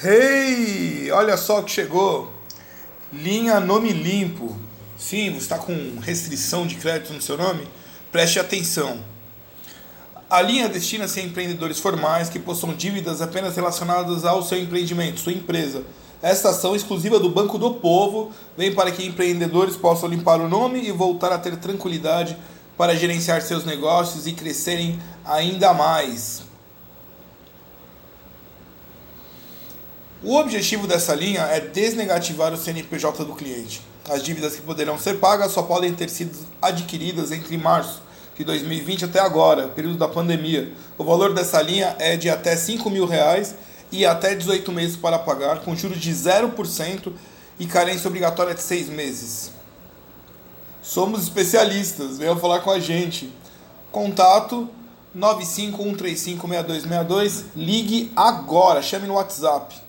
Hey, olha só o que chegou. Linha Nome Limpo. Sim, você está com restrição de crédito no seu nome? Preste atenção. A linha destina-se a empreendedores formais que possuam dívidas apenas relacionadas ao seu empreendimento, sua empresa. Esta ação exclusiva do Banco do Povo vem para que empreendedores possam limpar o nome e voltar a ter tranquilidade para gerenciar seus negócios e crescerem ainda mais. O objetivo dessa linha é desnegativar o CNPJ do cliente. As dívidas que poderão ser pagas só podem ter sido adquiridas entre março de 2020 até agora, período da pandemia. O valor dessa linha é de até 5 mil reais e até 18 meses para pagar, com juros de 0% e carência obrigatória de 6 meses. Somos especialistas, venham falar com a gente. Contato 951356262, ligue agora, chame no WhatsApp